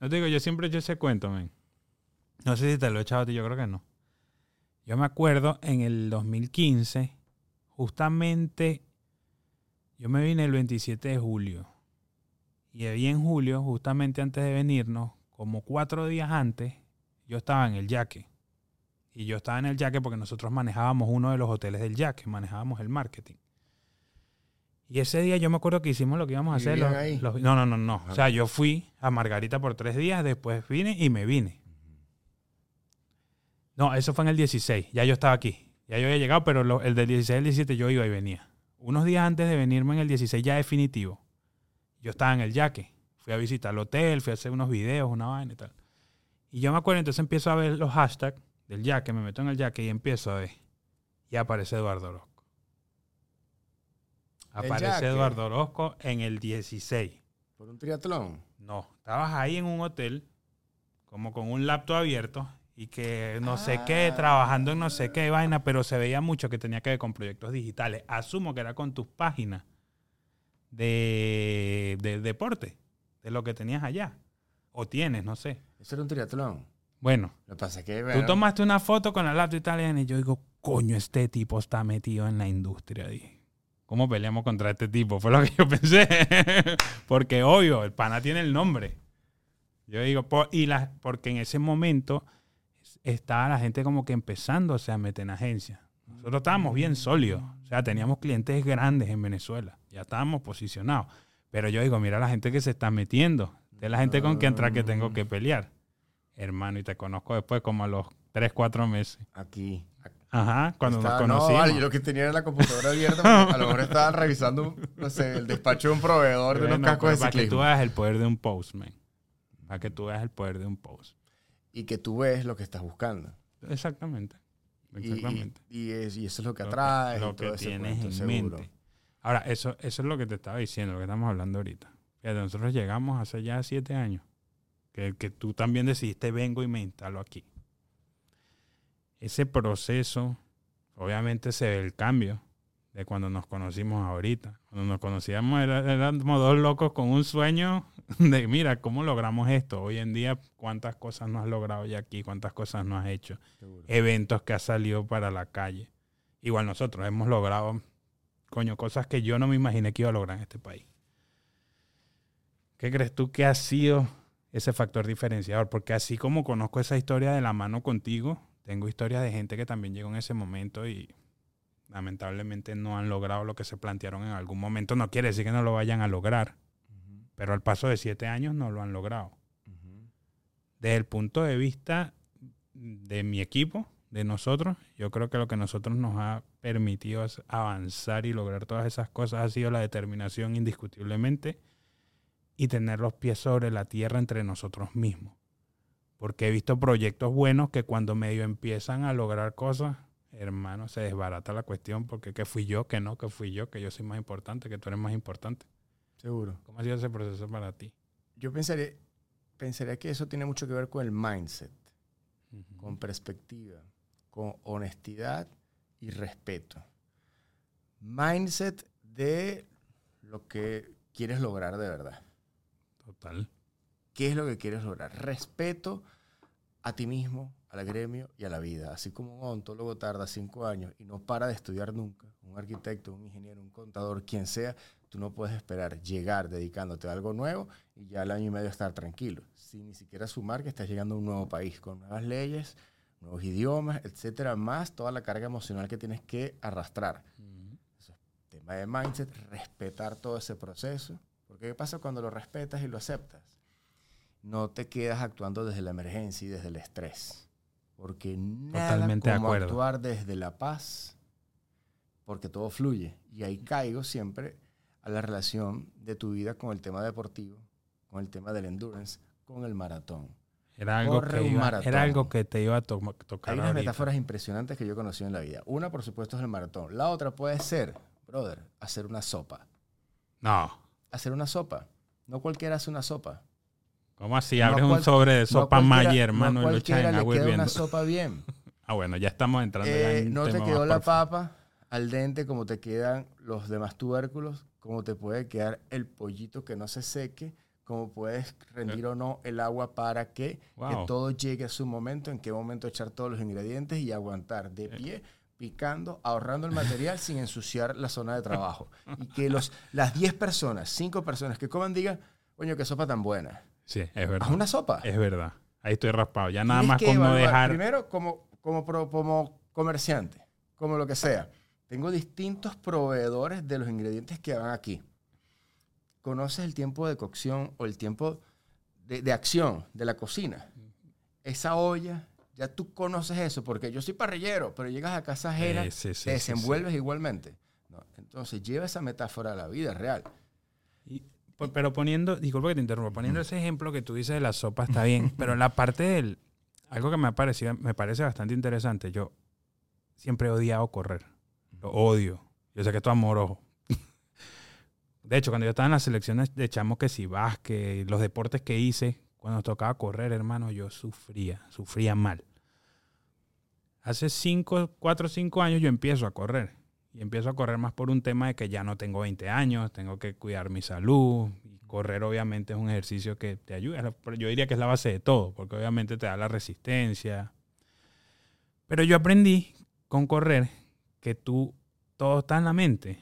No te digo, yo siempre he hecho ese cuento, men. No sé si te lo he echado a ti, yo creo que no. Yo me acuerdo en el 2015, justamente, yo me vine el 27 de julio. Y ahí en julio, justamente antes de venirnos, como cuatro días antes, yo estaba en el yaque. Y yo estaba en el yaque porque nosotros manejábamos uno de los hoteles del yaque, manejábamos el marketing. Y ese día yo me acuerdo que hicimos lo que íbamos a hacer. ¿Vivían los- ahí? los- no, no, no, no. O sea, yo fui a Margarita por tres días, después vine y me vine. No, eso fue en el 16. Ya yo estaba aquí. Ya yo había llegado, pero lo- el del 16 al 17 yo iba y venía. Unos días antes de venirme en el 16 ya definitivo, yo estaba en el yaque. Fui a visitar el hotel, fui a hacer unos videos, una vaina y tal. Y yo me acuerdo, entonces empiezo a ver los hashtags del yaque, me meto en el yaque y empiezo a ver. Y aparece Eduardo Orozco. ¿El Aparece? Eduardo Orozco en el 16. Por un triatlón. No, estabas ahí en un hotel, como con un laptop abierto y que no sé qué, Ah. trabajando en no sé qué vaina, pero se veía mucho que tenía que ver con proyectos digitales. Asumo que era con tus páginas de, de deporte, de lo que tenías allá. O tienes, no sé. Eso era un triatlón. Bueno, Lo que pasa es que. tú bueno, tomaste una foto con la laptop italiana y yo digo, coño, este tipo está metido en la industria. Dije, ¿cómo peleamos contra este tipo? Fue lo que yo pensé. porque obvio, el pana tiene el nombre. Yo digo, y la, porque en ese momento estaba la gente como que empezando o sea, a meter en agencia. Nosotros estábamos bien sólidos. O sea, teníamos clientes grandes en Venezuela. Ya estábamos posicionados. Pero yo digo, mira la gente que se está metiendo. De la gente con quien entra que tengo que pelear. Hermano, y te conozco después como a los 3, 4 meses. Aquí. Ajá, cuando Estaba- nos No, conocimos. vale, yo lo que tenía era la computadora abierta. A lo mejor estaban revisando, no sé, el despacho de un proveedor de unos cascos de pero para que tú ciclismo. veas el poder de un post, man. Para que tú veas el poder de un post. Y que tú ves lo que estás buscando. Exactamente. Exactamente. Y, y es- y eso es lo que Lo atrae. lo y todo que tienes en seguro. mente. Ahora, eso, eso es lo que te estaba diciendo, lo que estamos hablando ahorita. Fíjate, nosotros llegamos hace ya siete años. Que, que tú también decidiste, vengo y me instalo aquí. Ese proceso, obviamente se ve el cambio de cuando nos conocimos ahorita. Cuando nos conocíamos éramos dos locos con un sueño de, mira, ¿cómo logramos esto? Hoy en día, ¿cuántas cosas no has logrado ya aquí? ¿Cuántas cosas no has hecho? Seguro. eventos que ha salido para la calle. Igual nosotros hemos logrado, coño, cosas que yo no me imaginé que iba a lograr en este país. ¿Qué crees tú que ha sido ese factor diferenciador? Porque así como conozco esa historia de la mano contigo, tengo historias de gente que también llegó en ese momento y lamentablemente no han logrado lo que se plantearon en algún momento. No quiere decir que no lo vayan a lograr, pero al paso de siete años no lo han logrado desde el punto de vista de mi equipo, de nosotros, yo creo que lo que nosotros nos ha permitido es avanzar y lograr todas esas cosas ha sido la determinación indiscutiblemente y tener los pies sobre la tierra entre nosotros mismos. Porque he visto proyectos buenos que cuando medio empiezan a lograr cosas, hermano, se desbarata la cuestión porque que fui yo, que no, que fui yo, que yo soy más importante, que tú eres más importante. Seguro. ¿Cómo ha sido ese proceso para ti? Yo pensaría, pensaría que eso tiene mucho que ver con el mindset, con perspectiva, con honestidad y respeto. Mindset de lo que quieres lograr de verdad. Total. ¿Qué es lo que quieres lograr? Respeto a ti mismo, al gremio y a la vida. Así como un odontólogo tarda cinco años y no para de estudiar nunca, un arquitecto, un ingeniero, un contador, quien sea, tú no puedes esperar llegar dedicándote a algo nuevo y ya al año y medio estar tranquilo, sin ni siquiera sumar que estás llegando a un nuevo país con nuevas leyes, nuevos idiomas, etcétera, más toda la carga emocional que tienes que arrastrar. Tema de mindset, respetar todo ese proceso. Porque ¿qué pasa cuando lo respetas y lo aceptas? No te quedas actuando desde la emergencia y desde el estrés. Porque nada Totalmente de como acuerdo. actuar desde la paz, porque todo fluye. Y ahí caigo siempre a la relación de tu vida con el tema deportivo, con el tema del endurance, con el maratón. Era algo, Corre que un iba, maratón. era algo que te iba a to- tocar. Hay unas ahorita. metáforas impresionantes que yo he conocido en la vida. Una, por supuesto, es el maratón. La otra puede ser, brother, hacer una sopa. No. Hacer una sopa. No cualquiera hace una sopa. ¿Cómo así? No Abres un cual- sobre de No sopa cualquiera- Maggi, hermano, no y lo echas en agua hirviendo. una sopa bien. Ah, bueno, ya estamos entrando ya Eh, en no te quedó la papa al dente como te quedan los demás tubérculos, como te puede quedar el pollito que no se seque, como puedes rendir o no el agua para que, que Wow. todo llegue a su momento, en qué momento echar todos los ingredientes y aguantar de pie, picando, ahorrando el material sin ensuciar la zona de trabajo. Y que los, las 10 personas, 5 personas que coman digan, coño, qué sopa tan buena. Sí, es Haz verdad. una sopa. Es verdad. Ahí estoy raspado. Ya nada Tienes más que con no evaluar, dejar. Primero, como, como, pro- como comerciante, como lo que sea. Tengo distintos proveedores de los ingredientes que van aquí. Conoces el tiempo de cocción o el tiempo de, de acción de la cocina. Esa olla, ya tú conoces eso, porque yo soy parrillero, pero llegas a casa ajena, Eh, sí, sí, te sí, sí. desenvuelves igualmente. No, entonces, lleva esa metáfora a la vida real. Y- pero poniendo, disculpa que te interrumpa, poniendo ese ejemplo que tú dices de la sopa está bien, pero la parte del, algo que me, ha parecido, me parece bastante interesante, yo siempre he odiado correr, lo odio, yo sé que esto es amoroso. De hecho, cuando yo estaba en las selecciones de chamo que si básquet, los deportes que hice, cuando tocaba correr, hermano, yo sufría, sufría mal. Hace cinco, cuatro o cinco años yo empiezo a correr. Y empiezo a correr más por un tema de que ya no tengo 20 años, tengo que cuidar mi salud. Y correr obviamente es un ejercicio que te ayuda. Pero Yo diría que es la base de todo, porque obviamente te da la resistencia. Pero yo aprendí con correr que tú, todo está en la mente.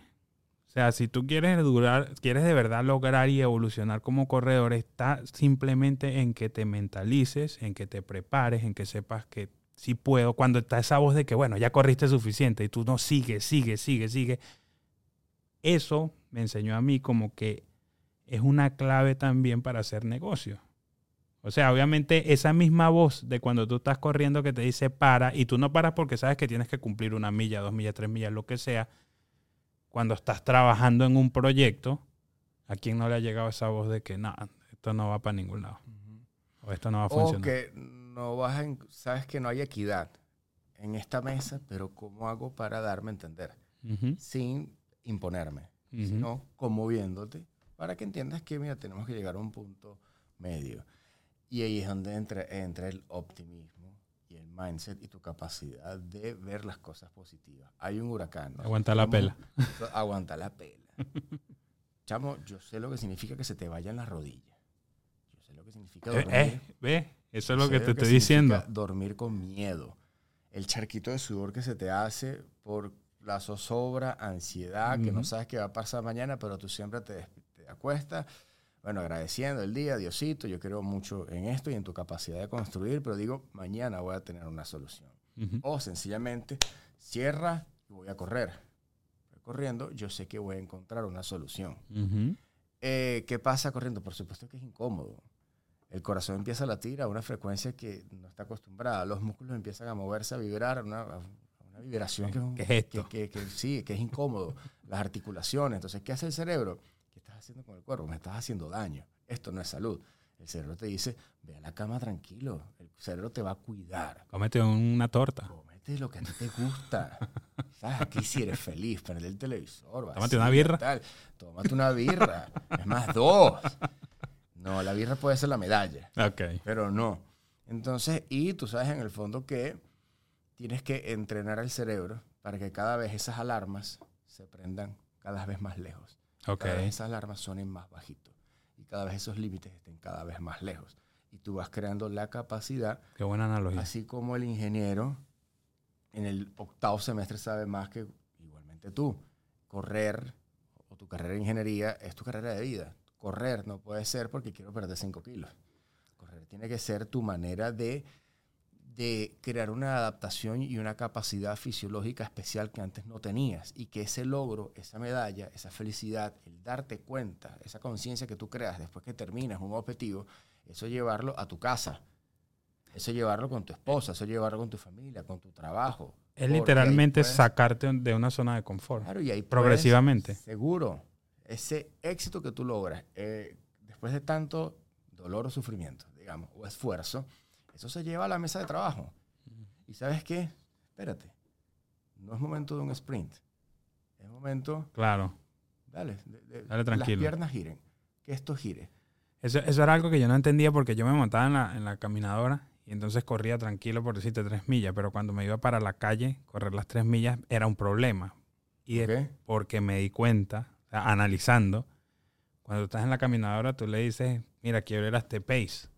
O sea, si tú quieres durar, quieres de verdad lograr y evolucionar como corredor, está simplemente en que te mentalices, en que te prepares, en que sepas que sí puedo. Cuando está esa voz de que, bueno, ya corriste suficiente y tú no sigues, sigue, sigue, sigue. Eso me enseñó a mí como que es una clave también para hacer negocio. O sea, obviamente esa misma voz de cuando tú estás corriendo que te dice para y tú no paras porque sabes que tienes que cumplir una milla, dos millas, tres millas, lo que sea. Cuando estás trabajando en un proyecto, ¿a quién no le ha llegado esa voz de que no, esto no va para ningún lado? O esto no va a funcionar. No vas a, en- sabes que no hay equidad en esta mesa, pero ¿cómo hago para darme a entender? Sin imponerme, ujú. sino conmoviéndote para que entiendas que, mira, tenemos que llegar a un punto medio. Y ahí es donde entra, entra el optimismo y el mindset y tu capacidad de ver las cosas positivas. Hay un huracán. ¿no? Aguanta la Tenemos- Aguanta la pela. Chamo, yo sé lo que significa que se te vayan las rodillas. Yo sé lo que significa Eh, dormir. eh, ve, eso es lo que te estoy diciendo. Dormir con miedo. El charquito de sudor que se te hace por la zozobra, ansiedad, que no sabes qué va a pasar mañana, pero tú siempre te, te acuestas. Bueno, agradeciendo el día, Diosito, yo creo mucho en esto y en tu capacidad de construir, pero digo, mañana voy a tener una solución. O sencillamente, cierra y voy a correr. Corriendo, yo sé que voy a encontrar una solución. Eh, ¿Qué pasa corriendo? Por supuesto que es incómodo. El corazón empieza a latir a una frecuencia que no está acostumbrada. Los músculos empiezan a moverse, a vibrar, una, a una vibración que ¿Qué es esto? que- que- que sí, que es incómodo. Las articulaciones. Entonces, ¿qué hace el cerebro? ¿Qué estás haciendo con el cuerpo? Me estás haciendo daño. Esto no es salud. El cerebro te dice, ve a la cama tranquilo. El cerebro te va a cuidar. Cómete una torta. Cómete lo que a ti te gusta. ¿Sabes? Aquí si eres feliz, prende el televisor. Tómate una birra. tal. Tómate una birra. es más, dos. No, la birra puede ser la medalla, Ok. pero no. Entonces, y tú sabes en el fondo que tienes que entrenar al cerebro para que cada vez esas alarmas se prendan cada vez más lejos. Ok. Cada vez esas alarmas sonen más bajito. Y cada vez esos límites estén cada vez más lejos. Y tú vas creando la capacidad Qué buena analogía. Así como el ingeniero en el octavo semestre sabe más que igualmente tú. Correr o tu carrera de ingeniería es tu carrera de vida. Correr no puede ser porque quiero perder 5 kilos. Correr tiene que ser tu manera de, de crear una adaptación y una capacidad fisiológica especial que antes no tenías. Y que ese logro, esa medalla, esa felicidad, el darte cuenta, esa conciencia que tú creas después que terminas un objetivo, eso llevarlo a tu casa. Eso llevarlo con tu esposa, eso llevarlo con tu familia, con tu trabajo. Es literalmente puedes- sacarte de una zona de confort. Claro, y ahí puedes- progresivamente. seguro. Ese éxito que tú logras eh, después de tanto dolor o sufrimiento, digamos, o esfuerzo, eso se lleva a la mesa de trabajo. ¿Y sabes qué? Espérate. No es momento de un sprint. Es momento, Claro. dale, de- de- Dale tranquilo. las piernas giren. Que esto gire. Eso, eso era algo que yo no entendía porque yo me montaba en la, en la caminadora y entonces corría tranquilo por decirte tres millas, pero cuando me iba para la calle, correr las tres millas era un problema. Y de- ¿ok? porque me di cuenta, sea, analizando, Cuando estás en la caminadora, tú le dices, mira, quiero ir a este pace.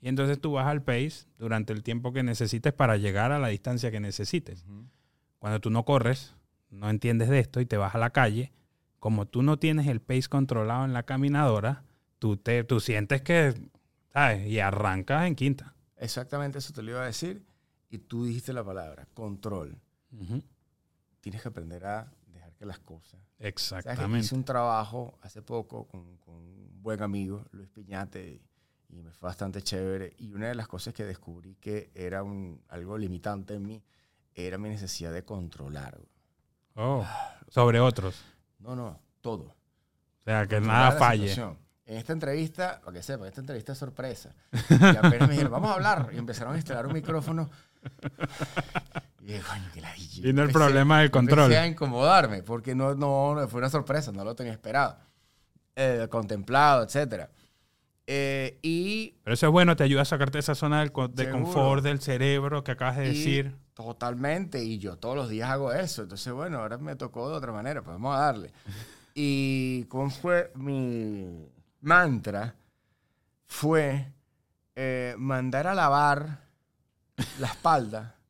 Y entonces tú vas al pace durante el tiempo que necesites para llegar a la distancia que necesites. Cuando tú no corres, no entiendes de esto y te vas a la calle, como tú no tienes el pace controlado en la caminadora, tú, te, tú sientes que, ¿sabes? Y arrancas en quinta. Exactamente eso te lo iba a decir. Y tú dijiste la palabra, control. Tienes que aprender a que las cosas. Exactamente. Hice un trabajo hace poco con, con, un buen amigo, Luis Piñate, y me fue bastante chévere. Y una de las cosas que descubrí que era un, algo limitante en mí era mi necesidad de controlar. Oh, sobre otros. No, no, todo. O sea, que nada falle. En esta entrevista, para que sepa, esta entrevista es sorpresa. Y apenas me dijeron, vamos a hablar. Y empezaron a instalar un micrófono. Y coño, Y no el problema del control. Empecé a incomodarme, porque no, no, fue una sorpresa, no lo tenía esperado. Eh, contemplado, etcétera. Eh, y, Pero eso es bueno, te ayuda a sacarte esa zona de confort del cerebro que acabas de decir. Totalmente, y yo todos los días hago eso. Entonces, bueno, ahora me tocó de otra manera, pues vamos a darle. Y cómo fue mi mantra, fue eh, mandar a lavar la espalda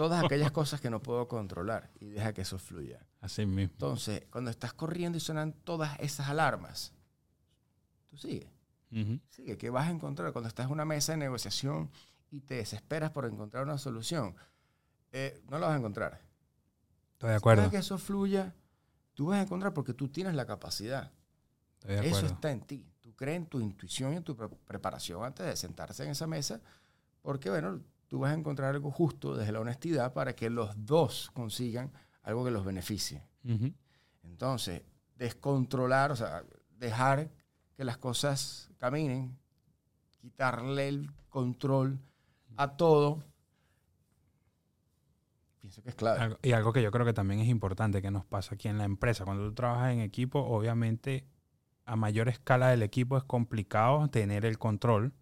todas aquellas cosas que no puedo controlar y deja que eso fluya. Así mismo. Entonces, cuando estás corriendo y suenan todas esas alarmas, tú sigues. Sigue, ¿qué vas a encontrar cuando estás en una mesa de negociación y te desesperas por encontrar una solución? Eh, no lo vas a encontrar. Estoy de acuerdo. Si que eso fluya, tú vas a encontrar porque tú tienes la capacidad. Estoy de acuerdo. Eso está en ti. Tú crees en tu intuición y en tu preparación antes de sentarse en esa mesa, porque, bueno, tú vas a encontrar algo justo desde la honestidad para que los dos consigan algo que los beneficie. Entonces, descontrolar, o sea, dejar que las cosas caminen, quitarle el control a todo, pienso que es clave. Y algo que yo creo que también es importante que nos pasa aquí en la empresa. Cuando tú trabajas en equipo, obviamente a mayor escala del equipo es complicado tener el control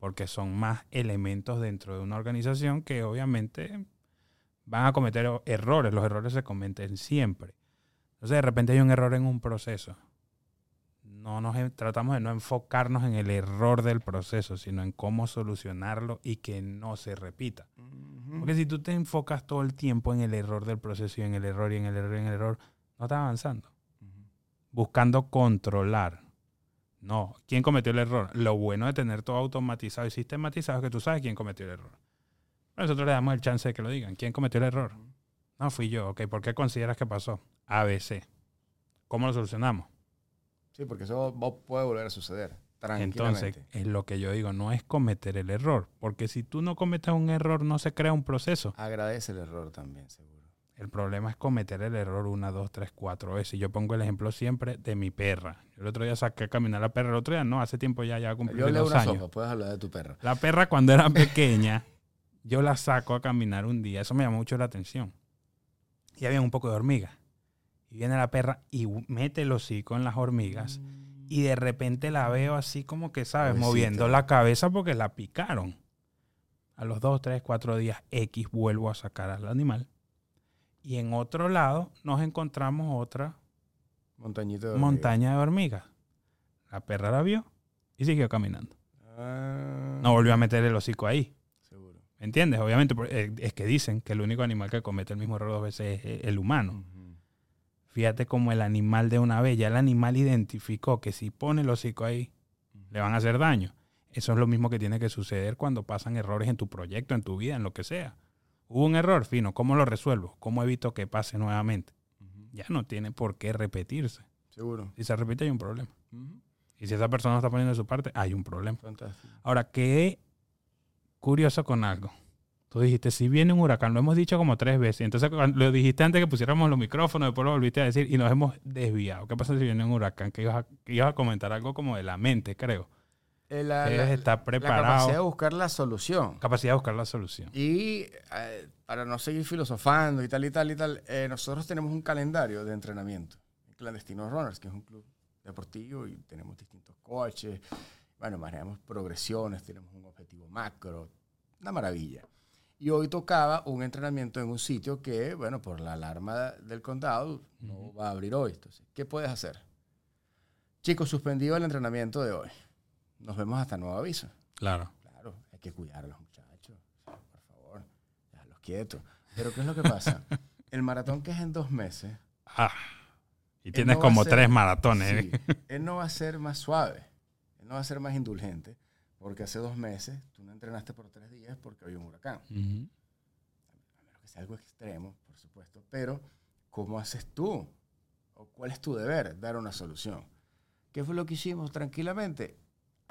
porque son más elementos dentro de una organización que obviamente van a cometer errores. Los errores se cometen siempre. Entonces de repente hay un error en un proceso no nos tratamos de no enfocarnos en el error del proceso, sino en cómo solucionarlo y que no se repita. Porque si tú te enfocas todo el tiempo en el error del proceso y en el error y en el error y en el error, no estás avanzando. Buscando controlar. No, ¿quién cometió el error? Lo bueno de tener todo automatizado y sistematizado es que tú sabes quién cometió el error. nosotros le damos el chance de que lo digan. ¿Quién cometió el error? No, fui yo. Ok, ¿por qué consideras que pasó? ABC. ¿Cómo lo solucionamos? Sí, porque eso puede volver a suceder. Entonces, es lo que yo digo, no es cometer el error, porque si tú no cometes un error, no se crea un proceso. Agradece el error también, seguro. El problema es cometer el error una, dos, tres, cuatro veces. Yo pongo el ejemplo siempre de mi perra. Yo el otro día saqué a caminar a la perra, el otro día no, hace tiempo ya, ya cumplí yo dos años. puedes hablar de tu perra. La perra cuando era pequeña, yo la saco a caminar un día, eso me llamó mucho la atención. Y había un poco de hormigas. Y viene la perra y mete el hocico en las hormigas. Y de repente la veo así como que, ¿sabes? Moviendo la cabeza porque la picaron. A los dos, tres, cuatro días X vuelvo a sacar al animal. Y en otro lado nos encontramos otra montaña de hormigas. La perra la vio y siguió caminando. Ah. No volvió a meter el hocico ahí. Seguro. ¿Me entiendes? Obviamente eh, es que dicen que el único animal que comete el mismo error dos veces es el humano. Fíjate como el animal de una vez, ya el animal identificó que si pone el hocico ahí, le van a hacer daño. Eso es lo mismo que tiene que suceder cuando pasan errores en tu proyecto, en tu vida, en lo que sea. Hubo un error, fino, ¿cómo lo resuelvo? ¿Cómo evito que pase nuevamente? Ya no tiene por qué repetirse. Seguro. Si se repite hay un problema. Y si esa persona está poniendo de su parte, hay un problema. Ahora, qué curioso con algo. Tú dijiste, si viene un huracán, lo hemos dicho como tres veces. Entonces, lo dijiste antes que pusiéramos los micrófonos, después lo volviste a decir y nos hemos desviado. ¿Qué pasa si viene un huracán? Que ibas a, comentar algo como de la mente, creo. Eh, la, preparado. La capacidad de buscar la solución. Capacidad de buscar la solución. Y eh, para no seguir filosofando y tal y tal y tal, eh, nosotros tenemos un calendario de entrenamiento. Clandestino Runners, que es un club deportivo y tenemos distintos coches. Bueno, manejamos progresiones, tenemos un objetivo macro. Una maravilla. Y hoy tocaba un entrenamiento en un sitio que, bueno, por la alarma del condado no va a abrir hoy. Entonces, ¿qué puedes hacer? Chicos, suspendido el entrenamiento de hoy. Nos vemos hasta nuevo aviso. Claro. Claro, hay que cuidar a los muchachos. Por favor, déjalos quietos. Pero ¿qué es lo que pasa? El maratón que es en dos meses. Ah. Y tienes no como ser- tres maratones. sí, ¿eh? él no va a ser más suave. Él no va a ser más indulgente. Porque hace dos meses tú no entrenaste por tres días porque había un huracán. Ujú. A menos que sea algo extremo, por supuesto. Pero, ¿cómo haces tú? ¿O cuál es tu deber? Dar una solución. ¿Qué fue lo que hicimos tranquilamente?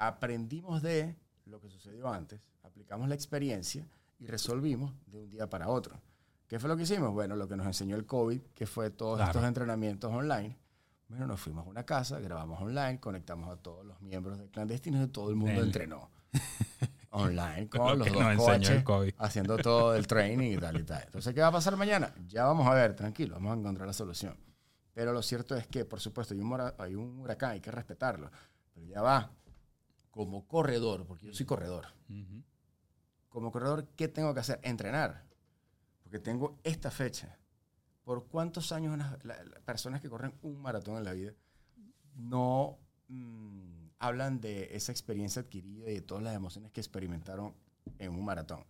Aprendimos de lo que sucedió antes, aplicamos la experiencia y resolvimos de un día para otro. ¿Qué fue lo que hicimos? Bueno, lo que nos enseñó el COVID, que fue todos Claro. estos entrenamientos online. Bueno, nos fuimos a una casa, grabamos online, conectamos a todos los miembros de clandestinos y todo el mundo entrenó. online Lo con los dos el haciendo todo el training y tal y tal. Entonces, ¿qué va a pasar mañana? Ya vamos a ver, tranquilo, vamos a encontrar la solución. Pero lo cierto es que, por supuesto, hay un, hay un huracán, hay que respetarlo. Pero ya va, como corredor, porque yo soy corredor, Ujú. como corredor, ¿qué tengo que hacer? Entrenar. Porque tengo esta fecha. ¿Por cuántos años una- la- las personas que corren un maratón en la vida no mm, hablan de esa experiencia adquirida y de todas las emociones que experimentaron en un maratón?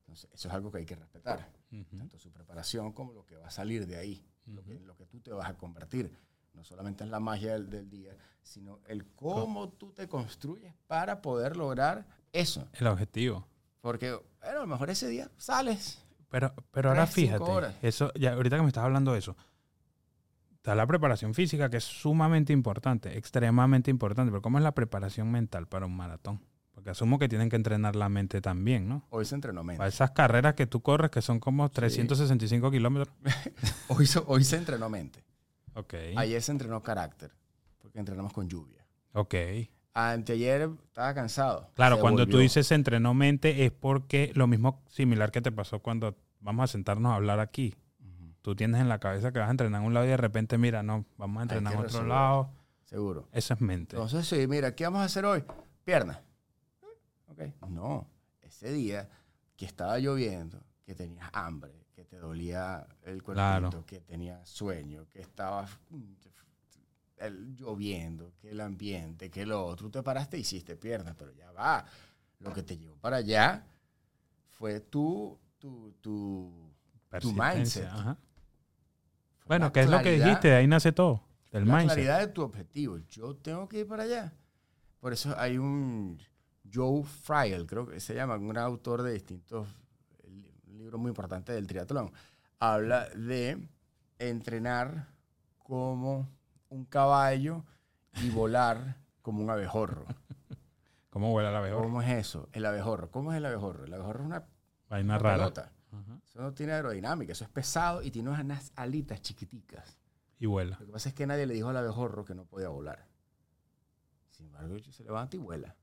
Entonces, eso es algo que hay que respetar. Ujú. Tanto su preparación como lo que va a salir de ahí, lo, que, lo que tú te vas a convertir. No solamente en la magia del, del día, sino el cómo tú te construyes para poder lograr eso. El objetivo. Porque, bueno, a lo mejor ese día sales. Pero, pero ahora fíjate, eso, ya, ahorita que me estás hablando de eso, está la preparación física que es sumamente importante, extremadamente importante, pero ¿cómo es la preparación mental para un maratón? Porque asumo que tienen que entrenar la mente también, ¿no? Hoy se entrenó mente. Para esas carreras que tú corres, que son como 365 kilómetros. Hoy, hoy se entrenó mente. Ok. Ayer se entrenó carácter, porque entrenamos con lluvia. Ok. Anteayer estaba cansado. Claro, cuando tú volvió. dices se entrenó mente es porque lo mismo similar que te pasó cuando vamos a sentarnos a hablar aquí. Ujú, Tú tienes en la cabeza que vas a entrenar en un lado y de repente, mira, no, vamos a entrenar en otro resolver. lado. Seguro. Eso es mente. Entonces, sí, mira, ¿qué vamos a hacer hoy? Pierna. Ok. No, ese día que estaba lloviendo, que tenías hambre, que te dolía el cuerpo, Claro. que tenías sueño, que estaba mm, el- lloviendo, que el ambiente, que lo otro, te paraste y hiciste piernas, pero ya va. Lo que te llevó para allá fue tu, tu, tu, tu mindset. Bueno, que es lo que dijiste, de ahí nace todo. Del la mindset. claridad de tu objetivo. Yo tengo que ir para allá. Por eso hay un Joe Friel, creo que se llama, un autor de distintos, libro muy importante del triatlón. Habla de entrenar como un caballo y volar como un abejorro. ¿Cómo huele la mejor? ¿Cómo es eso? El abejorro. ¿Cómo es el abejorro? El abejorro es una, Vaina una rara. pelota. Ajá. Eso no tiene aerodinámica. Eso es pesado y tiene unas alitas chiquiticas. Y vuela. Lo que pasa es que nadie le dijo al abejorro que no podía volar. Sin embargo, el se levanta y vuela.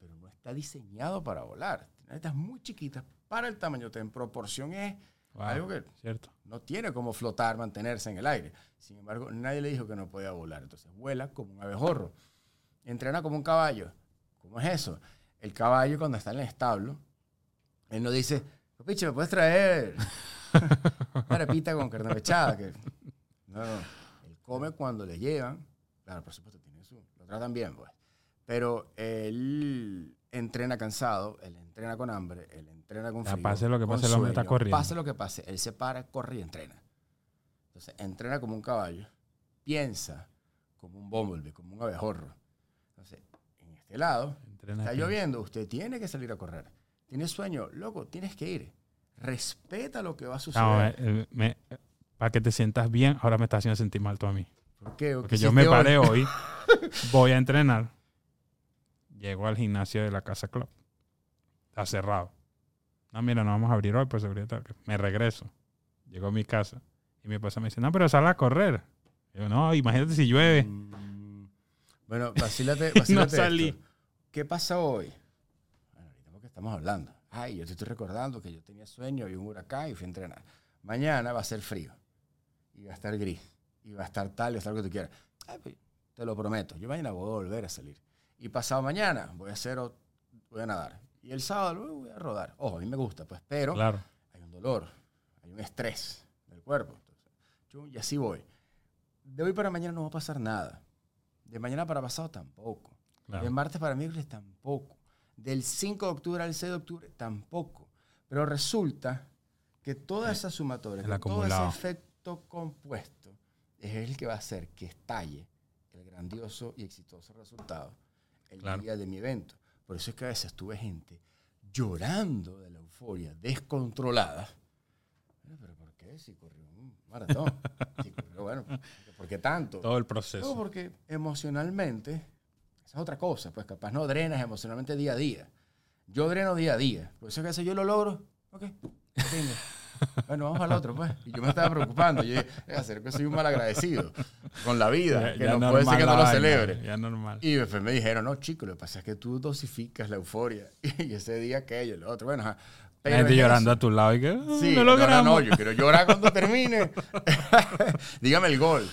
Pero no está diseñado para volar. Tiene aletas muy chiquitas para el tamaño. En proporción es Wow, algo que Cierto. no tiene como flotar, mantenerse en el aire. Sin embargo, nadie le dijo que no podía volar. Entonces vuela como un abejorro. Entrena como un caballo. ¿Cómo es eso? El caballo cuando está en el establo, él no dice, piche, ¿me puedes traer una arepita con carne mechada? Que... No, no. Él come cuando le llevan. Claro, por supuesto, tiene su... Lo tratan bien, pues. Pero él entrena cansado, él entrena con hambre, él entrena con Ya, frío. pase lo que con pase, el hombre está corriendo. Pase lo que pase, él se para, corre y entrena. Entonces, entrena como un caballo, piensa como un bumblebee, como un abejorro. Entonces, en este lado, Entrena está lloviendo, usted tiene que salir a correr. Tiene sueño, loco, tienes que ir. Respeta lo que va a suceder. No, eh, eh, me- para que te sientas bien, ahora me estás haciendo sentir mal tú a mí. ¿Por qué? ¿O Porque yo me paré hoy, voy a entrenar, llego al gimnasio de la Casa Club. Está cerrado. No, mira, no vamos a abrir hoy por seguridad. tal. Me regreso. Llego a mi casa y mi esposa me dice, no, pero sal a correr. Yo, no, imagínate si llueve. Mm, Bueno, vacílate, No vacílate salí. esto. ¿Qué pasa hoy? Bueno, ahorita porque estamos hablando. Ay, yo te estoy recordando que yo tenía sueño, había un huracán y fui a entrenar. Mañana va a ser frío. Y va a estar gris. Y va a estar tal y va a estar lo que tú quieras. Ay, pues, te lo prometo. Yo mañana voy a volver a salir. Y pasado mañana voy a hacer, voy a nadar. Y el sábado luego voy a rodar. Ojo, a mí me gusta, pues, pero Claro. hay un dolor, hay un estrés del cuerpo. Entonces, yo, y así voy. De hoy para mañana no va a pasar nada. De mañana para pasado tampoco. Claro. De martes para miércoles tampoco. Del 5 de octubre al 6 de octubre tampoco. Pero resulta que toda esa sumatoria, el todo ese efecto compuesto es el que va a hacer que estalle el grandioso y exitoso resultado el Claro. día de mi evento. Por eso es que a veces tuve gente llorando de la euforia, descontrolada. ¿Pero por qué? Si corrió un maratón. Si corrió, bueno, ¿por qué tanto? Todo el No, proceso. porque emocionalmente, esa es otra cosa, pues capaz no drenas emocionalmente día a día. Yo dreno día a día. Por eso es que a veces yo lo logro, ok, venga. Bueno, vamos al otro, pues. Y yo me estaba preocupando. Yo dije, "Eh, hacer que soy un mal agradecido con la vida, Ya- que ya no puede ser que no lo celebre. Ya normal. Y después me dijeron, no, chico, lo que pasa es que tú dosificas la euforia. Y ese día aquello, el otro. Bueno. La Pero gente llorando eso. a tu lado y que "Ah, Sí, no no, no, logramos. no, yo quiero llorar cuando termine. Dígame el gol.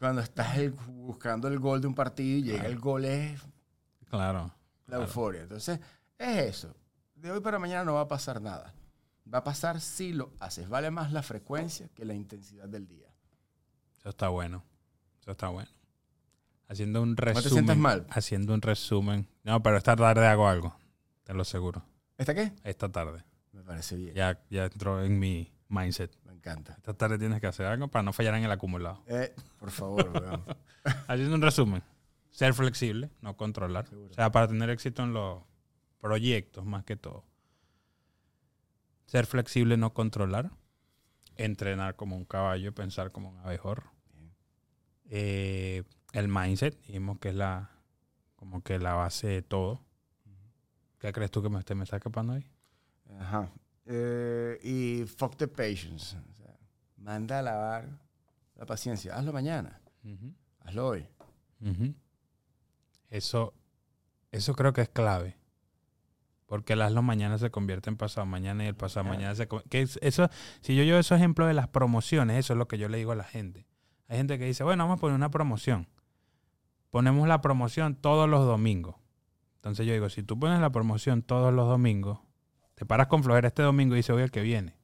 Cuando estás el- buscando el gol de un partido y llega el gol es Claro. la claro. euforia. Entonces, es eso. De hoy para mañana no va a pasar nada. Va a pasar si lo haces. Vale más la frecuencia que la intensidad del día. Eso está bueno. Eso está bueno. Haciendo un resumen. te sientas mal? Haciendo un resumen. No, pero esta tarde hago algo. Te lo aseguro. ¿Esta qué? Esta tarde. Me parece bien. Ya, ya entró en mi mindset. Me encanta. Esta tarde tienes que hacer algo para no fallar en el acumulado. Eh, por favor, weón. Haciendo un resumen. Ser flexible, no controlar. Seguro. O sea, para tener éxito en los proyectos más que todo. Ser flexible, no controlar. Entrenar como un caballo, pensar como un abejorro. Eh, el mindset, dijimos que es la como que la base de todo. ¿Qué crees tú que me, esté- me está escapando ahí? Ajá. Eh, y fuck the patience. O sea, manda a lavar la paciencia. Hazlo mañana. Hazlo hoy. Eso, eso creo que es clave. Porque el hazlo mañana se convierte en pasado mañana y el pasado Claro. mañana se convierte. Que es- eso, si yo llevo esos ejemplos de las promociones, eso es lo que yo le digo a la gente. Hay gente que dice, bueno, vamos a poner una promoción. Ponemos la promoción todos los domingos. Entonces yo digo, si tú pones la promoción todos los domingos, te paras con flojera este domingo y dices, voy el que viene.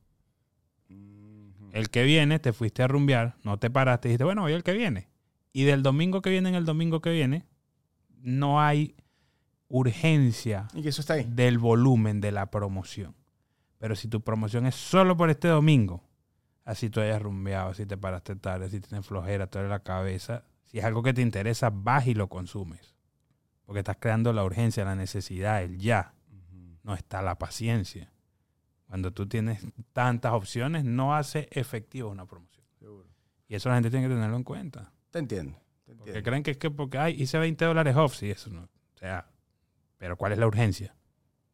El que viene, te fuiste a rumbear, no te paraste y dijiste, bueno, voy el que viene. Y del domingo que viene en el domingo que viene, no hay urgencia Y que eso está ahí. del volumen de la promoción. Pero si tu promoción es solo por este domingo, así tú hayas rumbeado, si te paraste tarde, si tienes flojera, te la cabeza, si es algo que te interesa, vas y lo consumes. Porque estás creando la urgencia, la necesidad, el ya. No está la paciencia. Cuando tú tienes tantas opciones, no hace efectivo una promoción. Seguro. Y eso la gente tiene que tenerlo en cuenta. Te entiendo. Te Porque entiendo. creen que es que porque ay, hice 20 dólares off, sí, eso no. O sea, pero ¿cuál es la urgencia?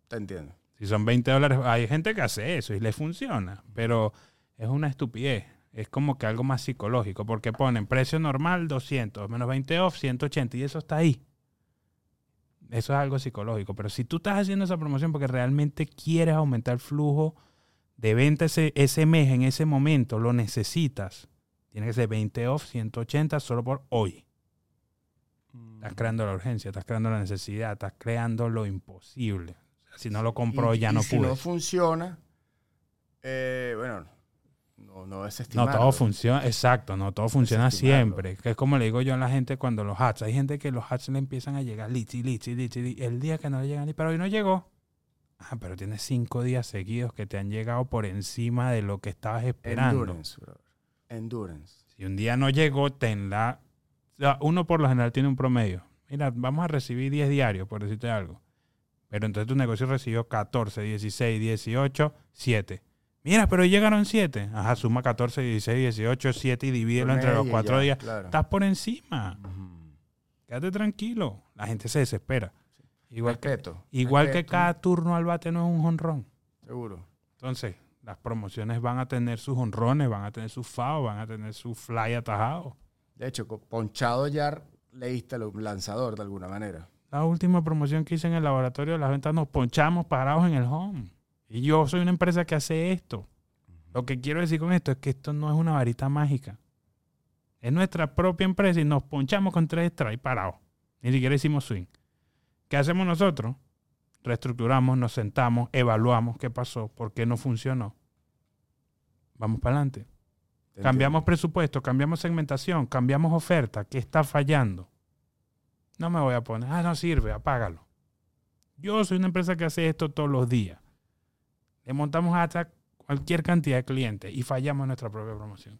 Te entiendo. Si son 20 dólares, hay gente que hace eso y le funciona, pero es una estupidez. Es como que algo más psicológico, porque ponen precio normal 200, menos 20 off 180 y eso está ahí. Eso es algo psicológico, pero si tú estás haciendo esa promoción porque realmente quieres aumentar el flujo de venta ese, ese mes, en ese momento, lo necesitas, tiene que ser 20 off 180 solo por hoy. Estás creando la urgencia, estás creando la necesidad, estás creando lo imposible. O sea, si no lo compro, Y- ya y no si pude. no funciona, eh, bueno, no, no es No estimado. todo funciona, exacto, no todo funciona siempre. Que es como le digo yo a la gente cuando los hats, hay gente que los hats le empiezan a llegar litsi, litsi, litsi, el día que no le llegan, pero hoy no llegó. Ah, pero tienes cinco días seguidos que te han llegado por encima de lo que estabas esperando. Endurance, brother. Endurance. Si un día no llegó, tenla. O sea, uno por lo general tiene un promedio. Mira, vamos a recibir 10 diarios, por decirte algo. Pero entonces tu negocio recibió 14, 16, 18, 7. Mira, pero llegaron 7. Ajá, suma 14, 16, 18, 7 y divídelo entre los Promedio, 4 ya, días. Claro. Estás por encima. Ujú. Quédate tranquilo. La gente se desespera. Igual, que, Respeto. igual que cada turno al bate no es un honrón. Seguro. Entonces, las promociones van a tener sus honrones, van a tener sus FAO, van a tener su fly atajado. De hecho, ponchado ya leíste el lanzador de alguna manera. La última promoción que hice en el laboratorio de las ventas nos ponchamos parados en el home. Y yo soy una empresa que hace esto. Lo que quiero decir con esto es que esto no es una varita mágica. Es nuestra propia empresa y nos ponchamos con tres strikes parados. Ni siquiera hicimos swing. ¿Qué hacemos nosotros? Reestructuramos, nos sentamos, evaluamos qué pasó, por qué no funcionó. Vamos para adelante. Cambiamos presupuesto, cambiamos segmentación, cambiamos oferta. ¿Qué está fallando? No me voy a poner, ah, no sirve, apágalo. Yo soy una empresa que hace esto todos los días. Le montamos hasta cualquier cantidad de clientes y fallamos en nuestra propia promoción.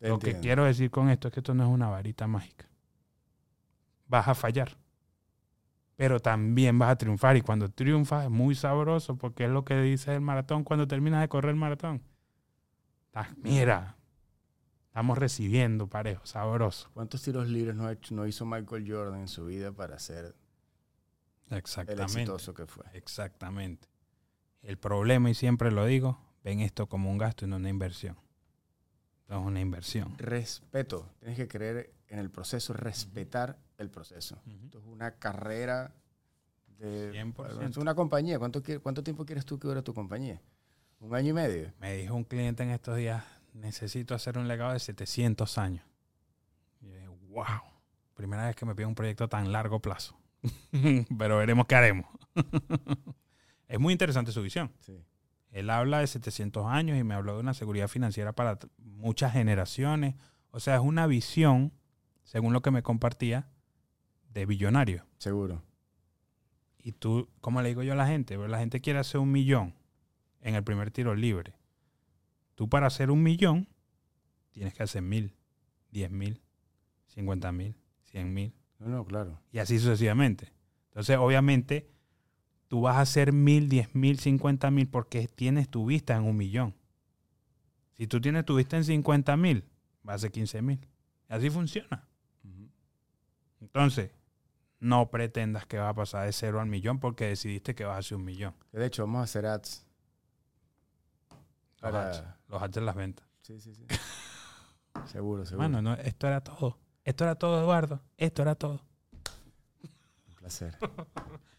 Lo que quiero decir con esto es que esto no es una varita mágica. Vas a fallar. Pero también vas a triunfar. Y cuando triunfas es muy sabroso porque es lo que dice el maratón cuando terminas de correr el maratón. Estás, mira, estamos recibiendo parejo, sabroso. ¿Cuántos tiros libres no, ha hecho- no hizo Michael Jordan en su vida para ser el Exactamente. exitoso que fue? Exactamente. El problema, y siempre lo digo, ven esto como un gasto y no una inversión. No es una inversión. Respeto. Tienes que creer en el proceso, respetar el proceso. Esto es una carrera de 100%. es una compañía. ¿Cuánto, ¿Cuánto tiempo quieres tú que dure tu compañía? ¿Un año y medio? Me dijo un cliente en estos días, necesito hacer un legado de 700 años. Y yo dije, wow, primera vez que me pide un proyecto tan largo plazo. Pero veremos qué haremos. es muy interesante su visión. Sí. Él habla de 700 años y me habló de una seguridad financiera para muchas generaciones. O sea, es una visión, según lo que me compartía, de billonario. Seguro. Y tú, como le digo yo a la gente, la gente quiere hacer un millón en el primer tiro libre. Tú para hacer un millón tienes que hacer mil, diez mil, cincuenta mil, cien mil No, no, claro. y así sucesivamente. Entonces, obviamente, tú vas a hacer mil, diez mil, cincuenta mil porque tienes tu vista en un millón. Si tú tienes tu vista en cincuenta mil, vas a hacer quince mil. Así funciona. Entonces, no pretendas que va a pasar de cero al millón porque decidiste que vas a hacer un millón. De hecho, vamos a hacer ads. Los Para- hachas, los hachas las ventas. Sí, sí, sí. seguro, seguro. Bueno, no, esto era todo. Esto era todo, Eduardo. Esto era todo. Un placer.